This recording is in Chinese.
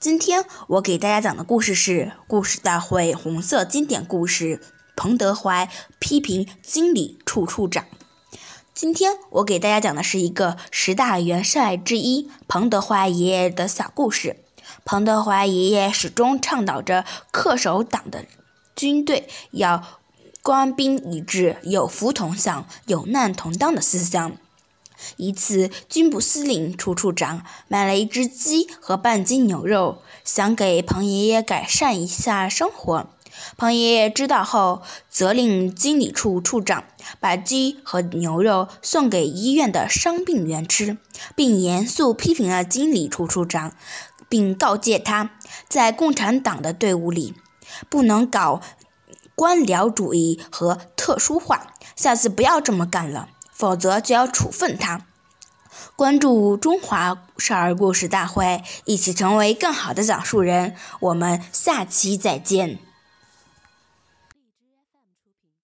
今天我给大家讲的故事是《故事大会》红色经典故事《彭德怀批评经理处处长》。今天我给大家讲的是一个十大元帅之一彭德怀爷爷的小故事。彭德怀爷爷始终倡导着恪守党的军队要官兵一致、有福同享、有难同当的思想。一次，军部司令处处长买了一只鸡和半斤牛肉，想给彭爷爷改善一下生活。彭爷爷知道后，责令经理处处长把鸡和牛肉送给医院的伤病员吃，并严肃批评了经理处处长，并告诫他，在共产党的队伍里，不能搞官僚主义和特殊化，下次不要这么干了。否则就要处分他。关注中华少儿故事大会，一起成为更好的讲述人。我们下期再见。